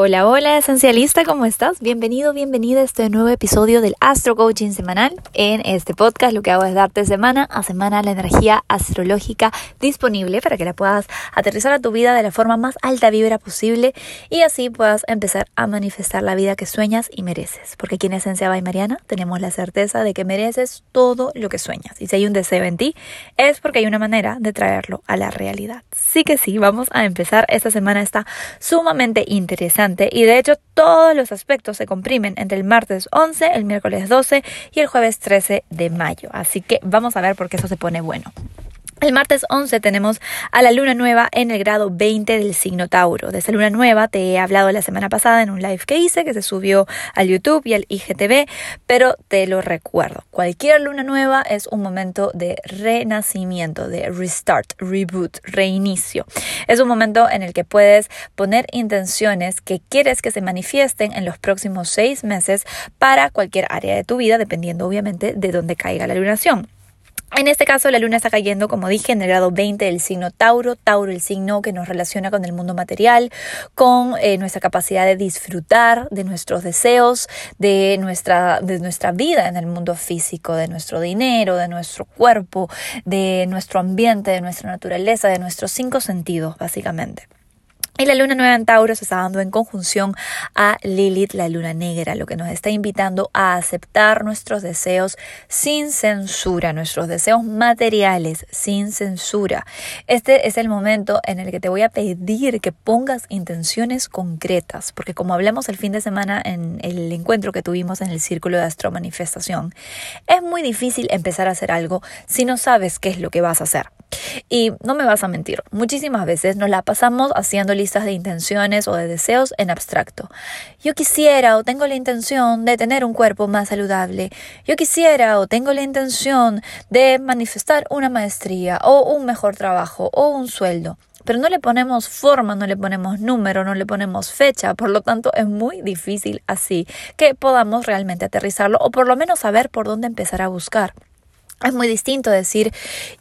Hola, hola, esencialista, ¿cómo estás? Bienvenido, bienvenida a este nuevo episodio del Astro Coaching Semanal. En este podcast lo que hago es darte semana a semana la energía astrológica disponible para que la puedas aterrizar a tu vida de la forma más alta vibra posible y así puedas empezar a manifestar la vida que sueñas y mereces. Porque aquí en Esencia by Mariana tenemos la certeza de que mereces todo lo que sueñas. Y si hay un deseo en ti, es porque hay una manera de traerlo a la realidad. Sí que sí, vamos a empezar. Esta semana está sumamente interesante y de hecho todos los aspectos se comprimen entre el martes 11, el miércoles 12 y el jueves 13 de mayo. Así que vamos a ver por qué eso se pone bueno. El martes 11 tenemos a la luna nueva en el grado 20 del signo Tauro. De esa luna nueva te he hablado la semana pasada en un live que hice que se subió al YouTube y al IGTV, pero te lo recuerdo. Cualquier luna nueva es un momento de renacimiento, de restart, reboot, reinicio. Es un momento en el que puedes poner intenciones que quieres que se manifiesten en los próximos seis meses para cualquier área de tu vida, dependiendo obviamente de dónde caiga la lunación. En este caso, la luna está cayendo, como dije, en el grado 20 del signo Tauro. Tauro, el signo que nos relaciona con el mundo material, con eh, nuestra capacidad de disfrutar de nuestros deseos, de nuestra, de nuestra vida en el mundo físico, de nuestro dinero, de nuestro cuerpo, de nuestro ambiente, de nuestra naturaleza, de nuestros cinco sentidos, básicamente. Y la luna nueva en Tauro se está dando en conjunción a Lilith, la luna negra, lo que nos está invitando a aceptar nuestros deseos sin censura, nuestros deseos materiales sin censura. Este es el momento en el que te voy a pedir que pongas intenciones concretas, porque como hablamos el fin de semana en el encuentro que tuvimos en el círculo de astro manifestación, es muy difícil empezar a hacer algo si no sabes qué es lo que vas a hacer. Y no me vas a mentir, muchísimas veces nos la pasamos haciendo listas de intenciones o de deseos en abstracto. Yo quisiera o tengo la intención de tener un cuerpo más saludable. Yo quisiera o tengo la intención de manifestar una maestría o un mejor trabajo o un sueldo pero no le ponemos forma, no le ponemos número, no le ponemos fecha, por lo tanto es muy difícil así que podamos realmente aterrizarlo o por lo menos saber por dónde empezar a buscar. Es muy distinto decir,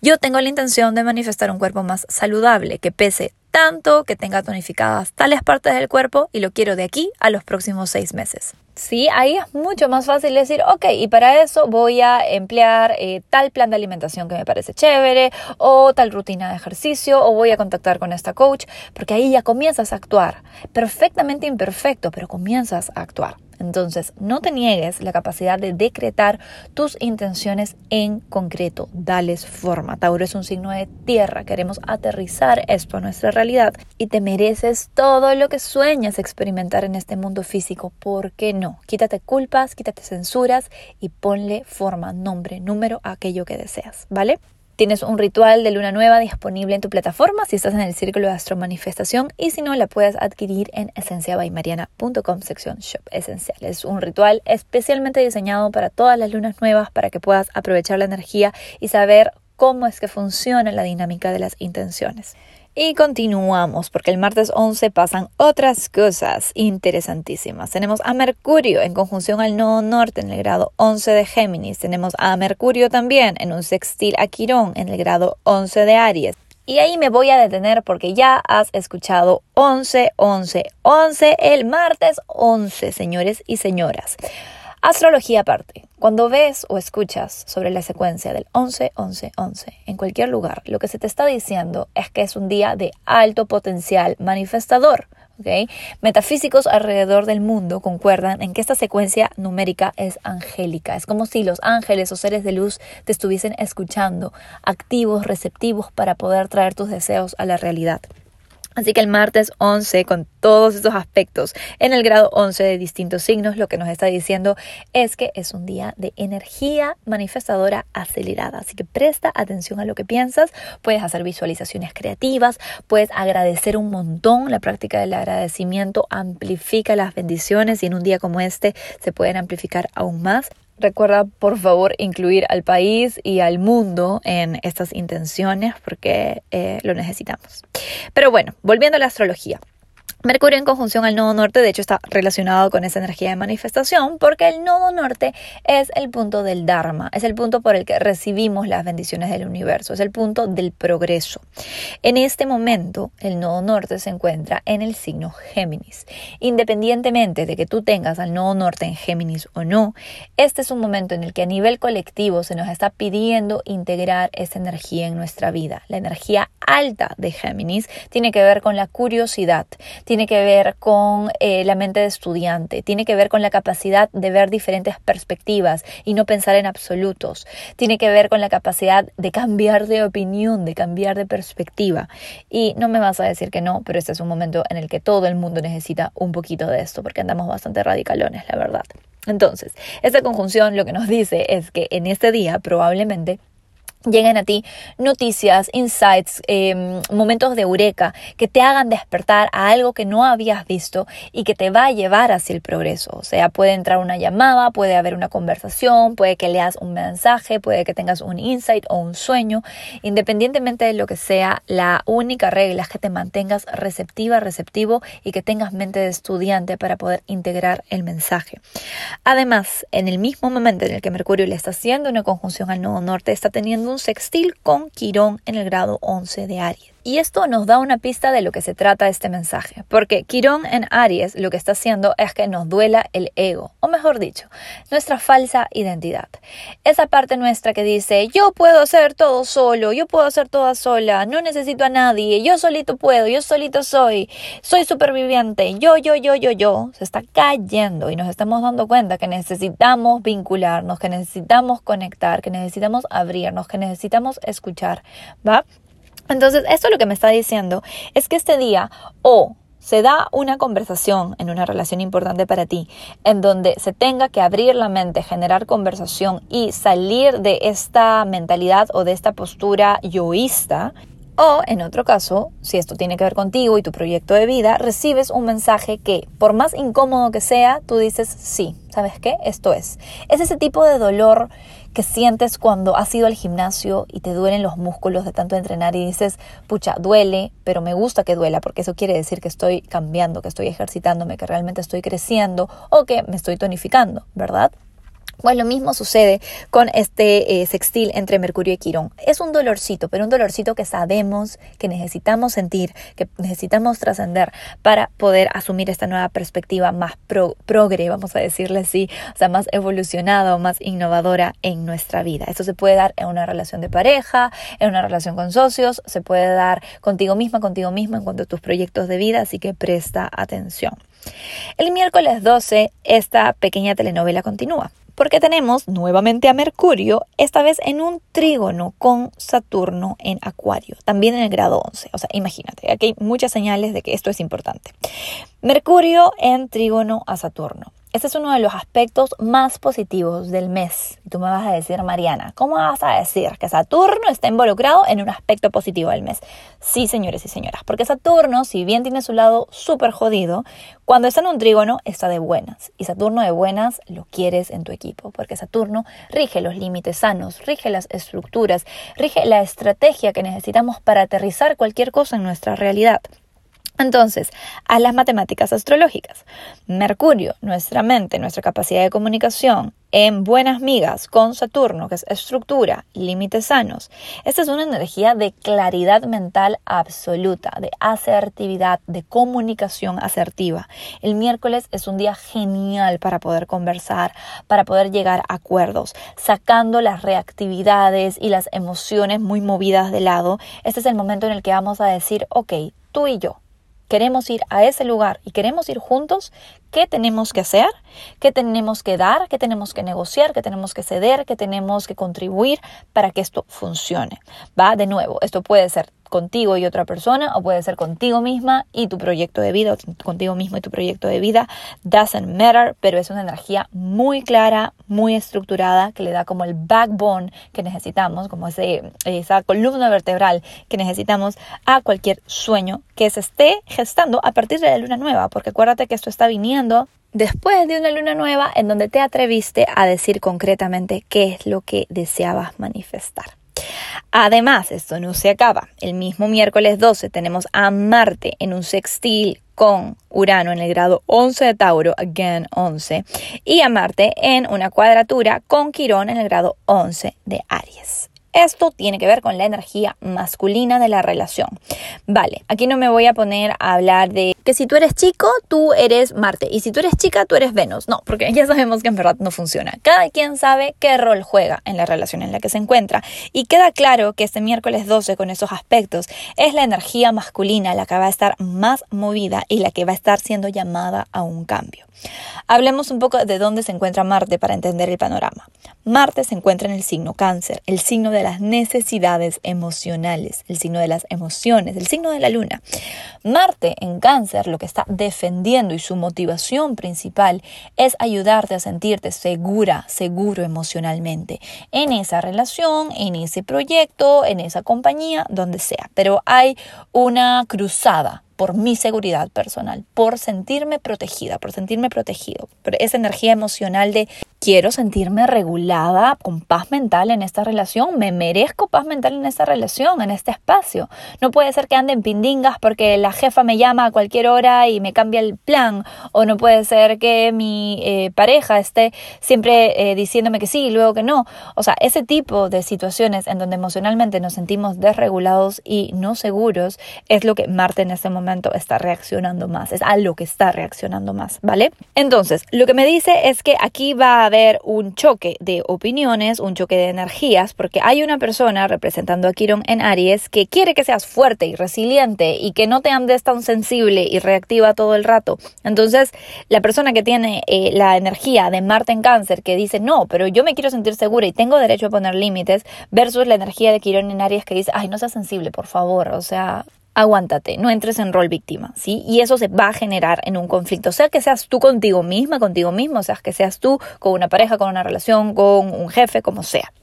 yo tengo la intención de manifestar un cuerpo más saludable, que pese tanto, que tenga tonificadas tales partes del cuerpo y lo quiero de aquí a los próximos seis meses. Sí, ahí es mucho más fácil decir, ok, y para eso voy a emplear eh, tal plan de alimentación que me parece chévere, o tal rutina de ejercicio, o voy a contactar con esta coach, porque ahí ya comienzas a actuar. Perfectamente imperfecto, pero comienzas a actuar. Entonces, no te niegues la capacidad de decretar tus intenciones en concreto. Dales forma. Tauro es un signo de tierra. Queremos aterrizar esto a nuestra realidad y te mereces todo lo que sueñas experimentar en este mundo físico. ¿Por qué no? Quítate culpas, quítate censuras y ponle forma, nombre, número a aquello que deseas. ¿Vale? Tienes un ritual de luna nueva disponible en tu plataforma si estás en el círculo de Astro Manifestación y si no, la puedes adquirir en esenciabaymariana.com sección shop esencial. Es un ritual especialmente diseñado para todas las lunas nuevas para que puedas aprovechar la energía y saber cómo es que funciona la dinámica de las intenciones. Y continuamos, porque el martes 11 pasan otras cosas interesantísimas. Tenemos a Mercurio en conjunción al nodo norte en el grado 11 de Géminis. Tenemos a Mercurio también en un sextil a Quirón en el grado 11 de Aries. Y ahí me voy a detener porque ya has escuchado 11, 11, 11, el martes 11, señores y señoras. Astrología aparte. Cuando ves o escuchas sobre la secuencia del 11, 11, 11 en cualquier lugar, lo que se te está diciendo es que es un día de alto potencial manifestador. Metafísicos alrededor del mundo concuerdan en que esta secuencia numérica es angélica. Es como si los ángeles o seres de luz te estuviesen escuchando, activos, receptivos para poder traer tus deseos a la realidad. Así que el martes 11, con todos estos aspectos en el grado 11 de distintos signos, lo que nos está diciendo es que es un día de energía manifestadora acelerada. Así que presta atención a lo que piensas, puedes hacer visualizaciones creativas, puedes agradecer un montón. La práctica del agradecimiento amplifica las bendiciones y en un día como este se pueden amplificar aún más. Recuerda, por favor, incluir al país y al mundo en estas intenciones porque eh, lo necesitamos. Pero bueno, volviendo a la astrología. Mercurio en conjunción al nodo norte, de hecho, está relacionado con esa energía de manifestación, porque el nodo norte es el punto del Dharma, es el punto por el que recibimos las bendiciones del universo, es el punto del progreso. En este momento, el nodo norte se encuentra en el signo Géminis. Independientemente de que tú tengas al nodo norte en Géminis o no, este es un momento en el que a nivel colectivo se nos está pidiendo integrar esa energía en nuestra vida. La energía alta de Géminis tiene que ver con la curiosidad tiene que ver con eh, la mente de estudiante, tiene que ver con la capacidad de ver diferentes perspectivas y no pensar en absolutos, tiene que ver con la capacidad de cambiar de opinión, de cambiar de perspectiva. Y no me vas a decir que no, pero este es un momento en el que todo el mundo necesita un poquito de esto, porque andamos bastante radicalones, la verdad. Entonces, esta conjunción lo que nos dice es que en este día probablemente lleguen a ti noticias, insights, em, momentos de eureka que te hagan despertar a algo que no habías visto y que te va a llevar hacia el progreso. O sea, puede entrar una llamada, puede haber una conversación, puede que leas un mensaje, puede que tengas un insight o un sueño. Independientemente de lo que sea, la única regla es que te mantengas receptiva, receptivo y que tengas mente de estudiante para poder integrar el mensaje. Además, en el mismo momento en el que Mercurio le está haciendo una conjunción al nodo norte, está teniendo un sextil con Quirón en el grado 11 de Aries. Y esto nos da una pista de lo que se trata este mensaje, porque Quirón en Aries lo que está haciendo es que nos duela el ego, o mejor dicho, nuestra falsa identidad. Esa parte nuestra que dice, yo puedo hacer todo solo, yo puedo hacer toda sola, no necesito a nadie, yo solito puedo, yo solito soy, soy superviviente, yo, yo, yo, yo, yo, se está cayendo y nos estamos dando cuenta que necesitamos vincularnos, que necesitamos conectar, que necesitamos abrirnos, que necesitamos escuchar, ¿va? Entonces, esto lo que me está diciendo es que este día o se da una conversación en una relación importante para ti, en donde se tenga que abrir la mente, generar conversación y salir de esta mentalidad o de esta postura yoísta, o en otro caso, si esto tiene que ver contigo y tu proyecto de vida, recibes un mensaje que, por más incómodo que sea, tú dices, sí, ¿sabes qué? Esto es. Es ese tipo de dolor que sientes cuando has ido al gimnasio y te duelen los músculos de tanto entrenar y dices, pucha, duele, pero me gusta que duela porque eso quiere decir que estoy cambiando, que estoy ejercitándome, que realmente estoy creciendo o que me estoy tonificando, ¿verdad? Pues lo mismo sucede con este eh, sextil entre Mercurio y Quirón. Es un dolorcito, pero un dolorcito que sabemos que necesitamos sentir, que necesitamos trascender para poder asumir esta nueva perspectiva más progre, vamos a decirle así, o sea, más evolucionada o más innovadora en nuestra vida. Esto se puede dar en una relación de pareja, en una relación con socios, se puede dar contigo misma, contigo misma en cuanto a tus proyectos de vida, así que presta atención. El miércoles 12, esta pequeña telenovela continúa porque tenemos nuevamente a Mercurio, esta vez en un trígono con Saturno en Acuario, también en el grado 11. O sea, imagínate, aquí hay muchas señales de que esto es importante. Mercurio en trígono a Saturno. Este es uno de los aspectos más positivos del mes. Y tú me vas a decir, Mariana, ¿cómo vas a decir que Saturno está involucrado en un aspecto positivo del mes? Sí, señores y señoras, porque Saturno, si bien tiene su lado súper jodido, cuando está en un trígono está de buenas. Y Saturno de buenas lo quieres en tu equipo, porque Saturno rige los límites sanos, rige las estructuras, rige la estrategia que necesitamos para aterrizar cualquier cosa en nuestra realidad. Entonces, a las matemáticas astrológicas. Mercurio, nuestra mente, nuestra capacidad de comunicación, en buenas migas con Saturno, que es estructura, límites sanos. Esta es una energía de claridad mental absoluta, de asertividad, de comunicación asertiva. El miércoles es un día genial para poder conversar, para poder llegar a acuerdos, sacando las reactividades y las emociones muy movidas de lado. Este es el momento en el que vamos a decir, ok, tú y yo, queremos ir a ese lugar y queremos ir juntos, ¿qué tenemos que hacer? ¿Qué tenemos que dar? ¿Qué tenemos que negociar? ¿Qué tenemos que ceder? ¿Qué tenemos que contribuir para que esto funcione? Va de nuevo, esto puede ser contigo y otra persona o puede ser contigo misma y tu proyecto de vida o contigo mismo y tu proyecto de vida doesn't matter pero es una energía muy clara muy estructurada que le da como el backbone que necesitamos como ese, esa columna vertebral que necesitamos a cualquier sueño que se esté gestando a partir de la luna nueva porque acuérdate que esto está viniendo después de una luna nueva en donde te atreviste a decir concretamente qué es lo que deseabas manifestar Además, esto no se acaba. El mismo miércoles 12 tenemos a Marte en un sextil con Urano en el grado 11 de Tauro, again 11, y a Marte en una cuadratura con Quirón en el grado 11 de Aries. Esto tiene que ver con la energía masculina de la relación. Vale, aquí no me voy a poner a hablar de que si tú eres chico, tú eres Marte y si tú eres chica, tú eres Venus. No, porque ya sabemos que en verdad no funciona. Cada quien sabe qué rol juega en la relación en la que se encuentra y queda claro que este miércoles 12 con esos aspectos es la energía masculina la que va a estar más movida y la que va a estar siendo llamada a un cambio. Hablemos un poco de dónde se encuentra Marte para entender el panorama. Marte se encuentra en el signo cáncer, el signo de las necesidades emocionales, el signo de las emociones, el signo de la luna. Marte en cáncer lo que está defendiendo y su motivación principal es ayudarte a sentirte segura, seguro emocionalmente en esa relación, en ese proyecto, en esa compañía, donde sea. Pero hay una cruzada por mi seguridad personal, por sentirme protegida, por sentirme protegido, por esa energía emocional de quiero sentirme regulada con paz mental en esta relación, me merezco paz mental en esta relación, en este espacio. No puede ser que anden pindingas porque la jefa me llama a cualquier hora y me cambia el plan, o no puede ser que mi eh, pareja esté siempre eh, diciéndome que sí y luego que no. O sea, ese tipo de situaciones en donde emocionalmente nos sentimos desregulados y no seguros es lo que Marte en este momento está reaccionando más, es a lo que está reaccionando más, ¿vale? Entonces, lo que me dice es que aquí va a haber un choque de opiniones, un choque de energías, porque hay una persona representando a Quirón en Aries que quiere que seas fuerte y resiliente y que no te andes tan sensible y reactiva todo el rato. Entonces, la persona que tiene eh, la energía de Marte en Cáncer, que dice, no, pero yo me quiero sentir segura y tengo derecho a poner límites, versus la energía de Quirón en Aries que dice, ay, no seas sensible, por favor, o sea, aguántate, no entres en rol víctima, ¿sí? Y eso se va a generar en un conflicto, sea que seas tú contigo misma, contigo mismo, o sea que seas tú con una pareja, con una relación, con un jefe, como sea.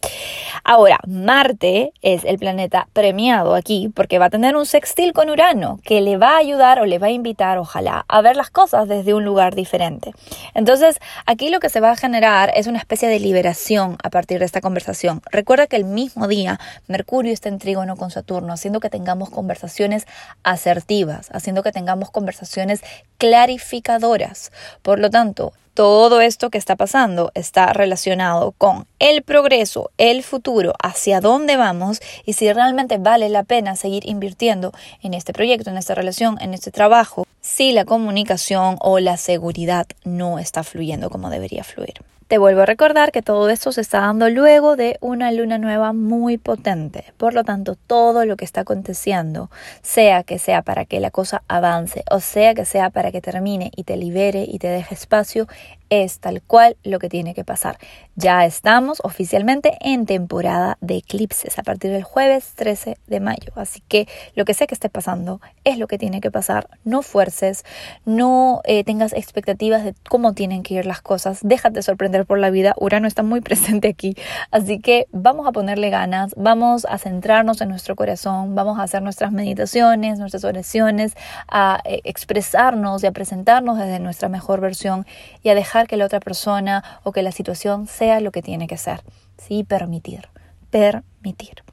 Ahora, Marte es el planeta premiado aquí porque va a tener un sextil con Urano que le va a ayudar o le va a invitar, ojalá, a ver las cosas desde un lugar diferente. Entonces, aquí lo que se va a generar es una especie de liberación a partir de esta conversación. Recuerda que el mismo día Mercurio está en trígono con Saturno, haciendo que tengamos conversaciones asertivas, haciendo que tengamos conversaciones clarificadoras. Por lo tanto, todo esto que está pasando está relacionado con el progreso, el futuro, hacia dónde vamos y si realmente vale la pena seguir invirtiendo en este proyecto, en esta relación, en este trabajo, si la comunicación o la seguridad no está fluyendo como debería fluir. Te vuelvo a recordar que todo esto se está dando luego de una luna nueva muy potente. Por lo tanto, todo lo que está aconteciendo, sea que sea para que la cosa avance o sea que sea para que termine y te libere y te deje espacio, es tal cual lo que tiene que pasar. Ya estamos oficialmente en temporada de eclipses a partir del jueves 13 de mayo. Así que lo que sé que esté pasando es lo que tiene que pasar. No fuerces, no eh, tengas expectativas de cómo tienen que ir las cosas. Déjate sorprender por la vida. Urano está muy presente aquí. Así que vamos a ponerle ganas, vamos a centrarnos en nuestro corazón, vamos a hacer nuestras meditaciones, nuestras oraciones, a eh, expresarnos y a presentarnos desde nuestra mejor versión y a dejar que la otra persona o que la situación sea lo que tiene que ser. Sí, permitir, permitir.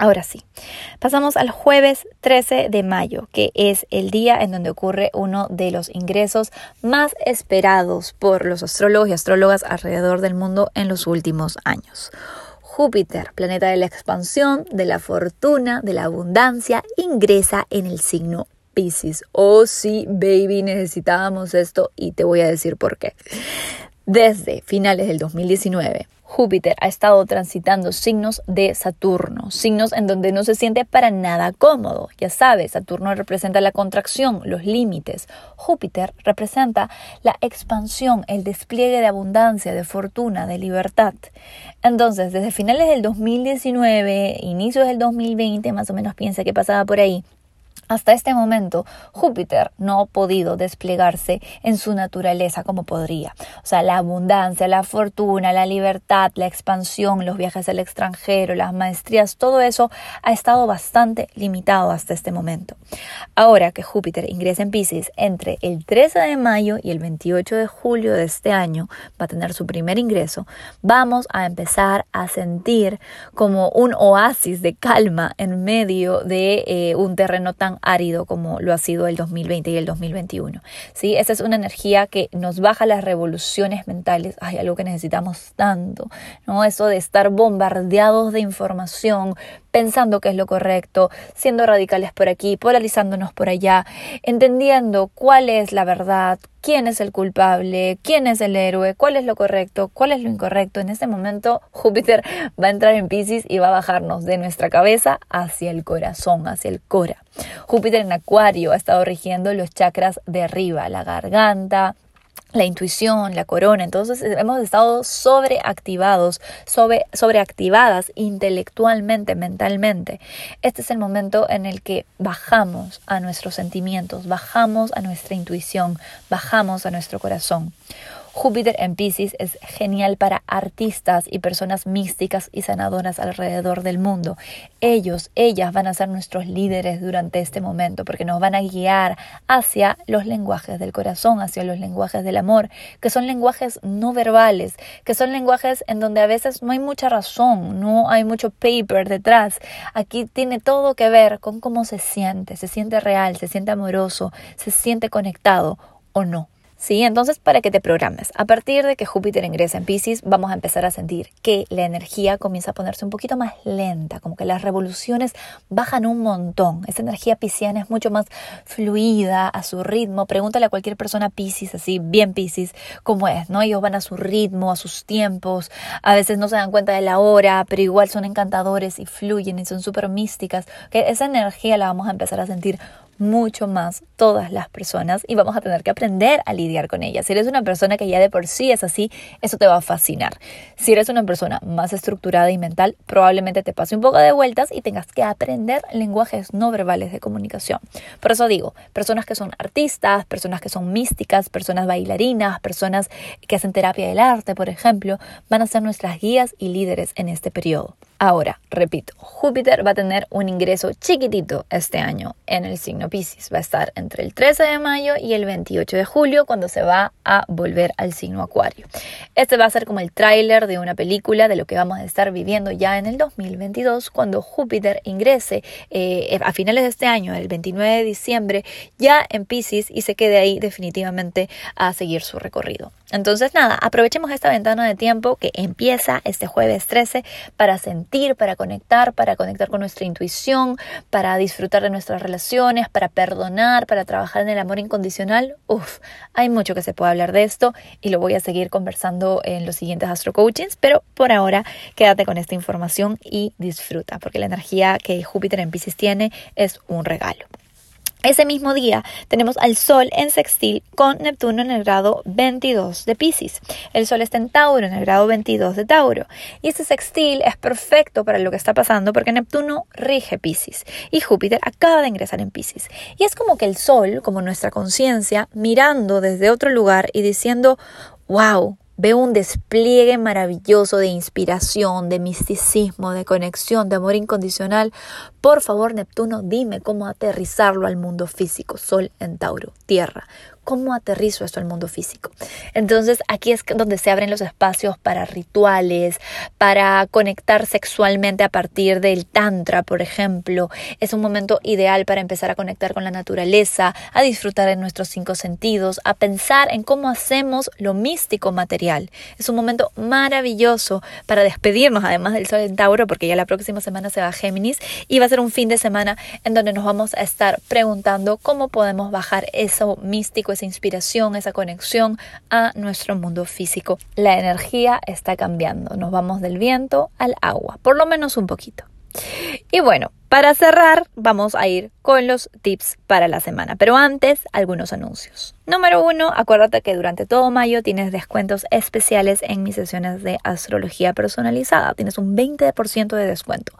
Ahora sí, pasamos al jueves 13 de mayo, que es el día en donde ocurre uno de los ingresos más esperados por los astrólogos y astrólogas alrededor del mundo en los últimos años. Júpiter, planeta de la expansión, de la fortuna, de la abundancia, ingresa en el signo Pisces. Oh sí, baby, necesitábamos esto y te voy a decir por qué. Desde finales del 2019, Júpiter ha estado transitando signos de Saturno, signos en donde no se siente para nada cómodo. Ya sabes, Saturno representa la contracción, los límites. Júpiter representa la expansión, el despliegue de abundancia, de fortuna, de libertad. Entonces, desde finales del 2019, inicios del 2020, más o menos piensa que pasaba por ahí, Hasta este momento, Júpiter no ha podido desplegarse en su naturaleza como podría. O sea, la abundancia, la fortuna, la libertad, la expansión, los viajes al extranjero, las maestrías, todo eso ha estado bastante limitado hasta este momento. Ahora que Júpiter ingresa en Pisces entre el 13 de mayo y el 28 de julio de este año, va a tener su primer ingreso, vamos a empezar a sentir como un oasis de calma en medio de eh, un terreno tan árido como lo ha sido el 2020 y el 2021. ¿sí? Esa es una energía que nos baja las revoluciones mentales. Hay algo que necesitamos tanto, ¿no? Eso de estar bombardeados de información, pensando que es lo correcto, siendo radicales por aquí, polarizándonos por allá, entendiendo cuál es la verdad, quién es el culpable, quién es el héroe, cuál es lo correcto, cuál es lo incorrecto. En este momento Júpiter va a entrar en Pisces y va a bajarnos de nuestra cabeza hacia el corazón, hacia el cora. Júpiter en Acuario ha estado rigiendo los chakras de arriba, la garganta, la intuición, la corona. Entonces hemos estado sobreactivados, sobre, sobreactivadas intelectualmente, mentalmente. Este es el momento en el que bajamos a nuestros sentimientos, bajamos a nuestra intuición, bajamos a nuestro corazón. Júpiter en Pisces es genial para artistas y personas místicas y sanadoras alrededor del mundo. Ellos, ellas van a ser nuestros líderes durante este momento porque nos van a guiar hacia los lenguajes del corazón, hacia los lenguajes del amor, que son lenguajes no verbales, que son lenguajes en donde a veces no hay mucha razón, no hay mucho paper detrás. Aquí tiene todo que ver con cómo se siente, se siente real, se siente amoroso, se siente conectado o no. ¿Sí? Entonces, para que te programes, a partir de que Júpiter ingresa en Pisces, vamos a empezar a sentir que la energía comienza a ponerse un poquito más lenta, como que las revoluciones bajan un montón. Esa energía pisciana es mucho más fluida, a su ritmo. Pregúntale a cualquier persona Pisces, así, bien Pisces, cómo es, ¿no? Ellos van a su ritmo, a sus tiempos, a veces no se dan cuenta de la hora, pero igual son encantadores y fluyen y son súper místicas. Que esa energía la vamos a empezar a sentir mucho más todas las personas y vamos a tener que aprender a lidiar con ellas. Si eres una persona que ya de por sí es así, eso te va a fascinar. Si eres una persona más estructurada y mental, probablemente te pase un poco de vueltas y tengas que aprender lenguajes no verbales de comunicación. Por eso digo, personas que son artistas, personas que son místicas, personas bailarinas, personas que hacen terapia del arte, por ejemplo, van a ser nuestras guías y líderes en este periodo. Ahora, repito, Júpiter va a tener un ingreso chiquitito este año en el signo Pisces. Va a estar entre el 13 de mayo y el 28 de julio cuando se va a volver al signo Acuario. Este va a ser como el tráiler de una película de lo que vamos a estar viviendo ya en el 2022 cuando Júpiter ingrese eh, a finales de este año, el 29 de diciembre, ya en Pisces y se quede ahí definitivamente a seguir su recorrido. Entonces, nada, aprovechemos esta ventana de tiempo que empieza este jueves 13 para sentir, para conectar, para conectar con nuestra intuición, para disfrutar de nuestras relaciones, para perdonar, para trabajar en el amor incondicional. Uf, hay mucho que se puede hablar de esto y lo voy a seguir conversando en los siguientes Astro Coachings, pero por ahora quédate con esta información y disfruta, porque la energía que Júpiter en Pisces tiene es un regalo. Ese mismo día tenemos al Sol en sextil con Neptuno en el grado 22 de Pisces. El Sol está en Tauro en el grado 22 de Tauro. Y este sextil es perfecto para lo que está pasando porque Neptuno rige Pisces y Júpiter acaba de ingresar en Pisces. Y es como que el Sol, como nuestra conciencia, mirando desde otro lugar y diciendo, wow, Veo un despliegue maravilloso de inspiración, de misticismo, de conexión, de amor incondicional. Por favor, Neptuno, dime cómo aterrizarlo al mundo físico, Sol en Tauro, Tierra cómo aterrizo esto al mundo físico. Entonces aquí es donde se abren los espacios para rituales, para conectar sexualmente a partir del tantra, por ejemplo. Es un momento ideal para empezar a conectar con la naturaleza, a disfrutar de nuestros cinco sentidos, a pensar en cómo hacemos lo místico material. Es un momento maravilloso para despedirnos además del Sol en Tauro, porque ya la próxima semana se va a Géminis y va a ser un fin de semana en donde nos vamos a estar preguntando cómo podemos bajar eso místico esa inspiración, esa conexión a nuestro mundo físico. La energía está cambiando, nos vamos del viento al agua, por lo menos un poquito. Y bueno, para cerrar, vamos a ir con los tips para la semana, pero antes algunos anuncios. Número uno, acuérdate que durante todo mayo tienes descuentos especiales en mis sesiones de astrología personalizada. Tienes un 20% de descuento.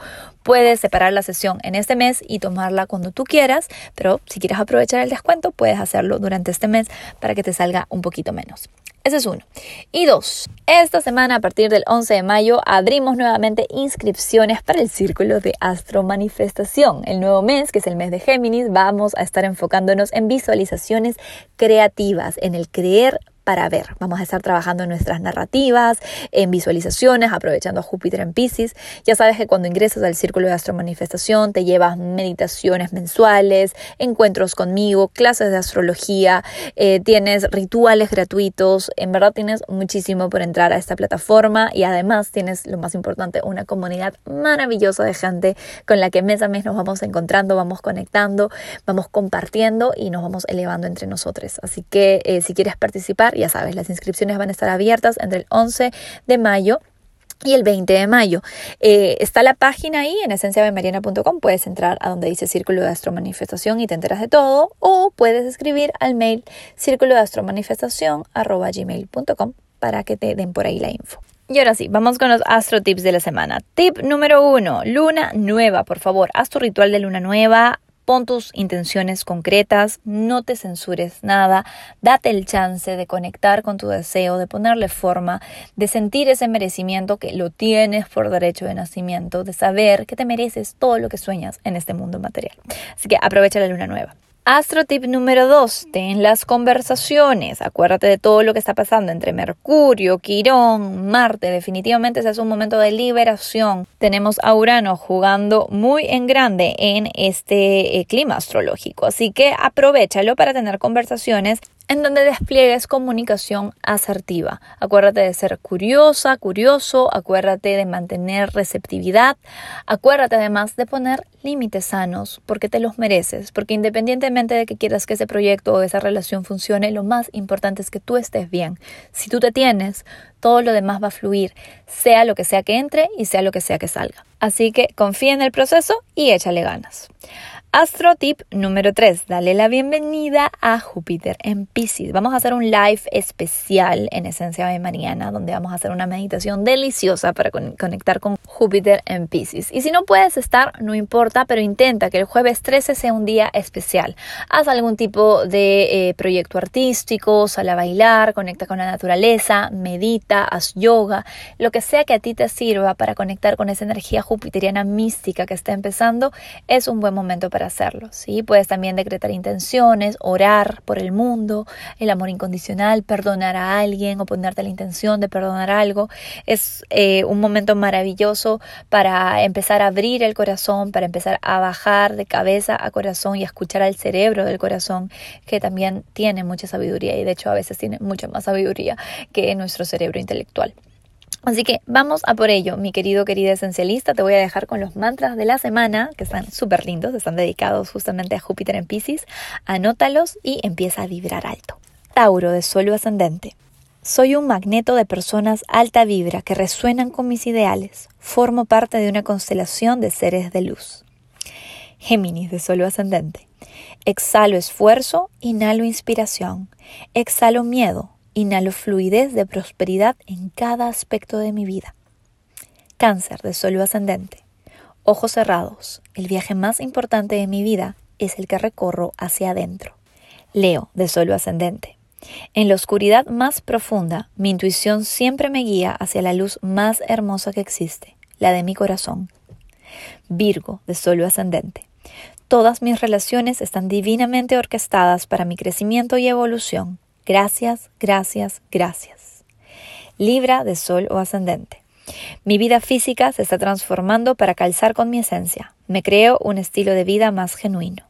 Puedes separar la sesión en este mes y tomarla cuando tú quieras, pero si quieres aprovechar el descuento, puedes hacerlo durante este mes para que te salga un poquito menos. Es uno. Y dos, esta semana a partir del 11 de mayo abrimos nuevamente inscripciones para el Círculo de Astro Manifestación. El nuevo mes, que es el mes de Géminis, vamos a estar enfocándonos en visualizaciones creativas, en el creer para ver. Vamos a estar trabajando en nuestras narrativas, en visualizaciones, aprovechando a Júpiter en Pisces. Ya sabes que cuando ingresas al círculo de astromanifestación te llevas meditaciones mensuales, encuentros conmigo, clases de astrología, eh, tienes rituales gratuitos. En verdad tienes muchísimo por entrar a esta plataforma y además tienes lo más importante, una comunidad maravillosa de gente con la que mes a mes nos vamos encontrando, vamos conectando, vamos compartiendo y nos vamos elevando entre nosotros. Así que eh, si quieres participar, ya sabes, las inscripciones van a estar abiertas entre el 11 de mayo y el 20 de mayo. Eh, está la página ahí en esenciabemariana.com. Puedes entrar a donde dice Círculo de Astromanifestación y te enteras de todo. O puedes escribir al mail círculo de gmail.com para que te den por ahí la info. Y ahora sí, vamos con los astro tips de la semana. Tip número uno, luna nueva, por favor, haz tu ritual de luna nueva, Pon tus intenciones concretas, no te censures nada, date el chance de conectar con tu deseo, de ponerle forma, de sentir ese merecimiento que lo tienes por derecho de nacimiento, de saber que te mereces todo lo que sueñas en este mundo material. Así que aprovecha la luna nueva. Astro tip número 2, ten las conversaciones. Acuérdate de todo lo que está pasando entre Mercurio, Quirón, Marte. Definitivamente ese es un momento de liberación. Tenemos a Urano jugando muy en grande en este eh, clima astrológico. Así que aprovechalo para tener conversaciones en donde despliegues comunicación asertiva. Acuérdate de ser curiosa, curioso, acuérdate de mantener receptividad, acuérdate además de poner límites sanos, porque te los mereces, porque independientemente de que quieras que ese proyecto o esa relación funcione, lo más importante es que tú estés bien. Si tú te tienes, todo lo demás va a fluir, sea lo que sea que entre y sea lo que sea que salga. Así que confía en el proceso y échale ganas. Astro tip número 3. Dale la bienvenida a Júpiter en Pisces. Vamos a hacer un live especial en Esencia de Mariana, donde vamos a hacer una meditación deliciosa para conectar con Júpiter en Pisces. Y si no puedes estar, no importa, pero intenta que el jueves 13 sea un día especial. Haz algún tipo de eh, proyecto artístico, sal a bailar, conecta con la naturaleza, medita, haz yoga, lo que sea que a ti te sirva para conectar con esa energía jupiteriana mística que está empezando, es un buen momento para hacerlo. ¿sí? Puedes también decretar intenciones, orar por el mundo, el amor incondicional, perdonar a alguien o ponerte la intención de perdonar algo. Es eh, un momento maravilloso para empezar a abrir el corazón, para empezar a bajar de cabeza a corazón y a escuchar al cerebro del corazón, que también tiene mucha sabiduría y de hecho a veces tiene mucha más sabiduría que nuestro cerebro intelectual. Así que vamos a por ello, mi querido, querida esencialista. Te voy a dejar con los mantras de la semana, que están súper lindos, están dedicados justamente a Júpiter en Pisces. Anótalos y empieza a vibrar alto. Tauro de suelo ascendente. Soy un magneto de personas alta vibra que resuenan con mis ideales. Formo parte de una constelación de seres de luz. Géminis de suelo ascendente. Exhalo esfuerzo, inhalo inspiración. Exhalo miedo, Inhalo fluidez de prosperidad en cada aspecto de mi vida. Cáncer de suelo ascendente. Ojos cerrados. El viaje más importante de mi vida es el que recorro hacia adentro. Leo de suelo ascendente. En la oscuridad más profunda, mi intuición siempre me guía hacia la luz más hermosa que existe, la de mi corazón. Virgo de suelo ascendente. Todas mis relaciones están divinamente orquestadas para mi crecimiento y evolución. Gracias, gracias, gracias. Libra de Sol o Ascendente. Mi vida física se está transformando para calzar con mi esencia. Me creo un estilo de vida más genuino.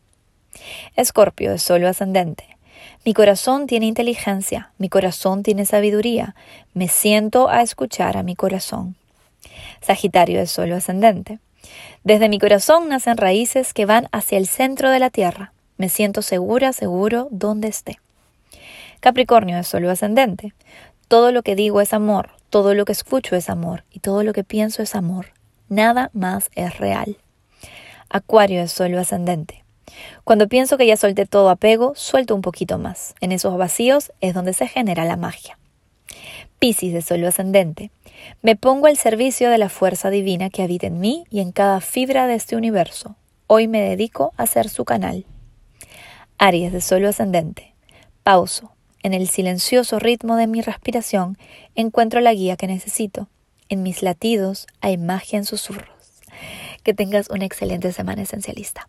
Escorpio de Sol o Ascendente. Mi corazón tiene inteligencia, mi corazón tiene sabiduría. Me siento a escuchar a mi corazón. Sagitario de Sol o Ascendente. Desde mi corazón nacen raíces que van hacia el centro de la tierra. Me siento segura, seguro donde esté. Capricornio es solo ascendente. Todo lo que digo es amor, todo lo que escucho es amor y todo lo que pienso es amor. Nada más es real. Acuario de suelo ascendente. Cuando pienso que ya solté todo apego, suelto un poquito más. En esos vacíos es donde se genera la magia. Piscis de suelo ascendente. Me pongo al servicio de la fuerza divina que habita en mí y en cada fibra de este universo. Hoy me dedico a ser su canal. Aries de suelo ascendente. Pauso. En el silencioso ritmo de mi respiración encuentro la guía que necesito. En mis latidos hay magia en susurros. Que tengas una excelente semana esencialista.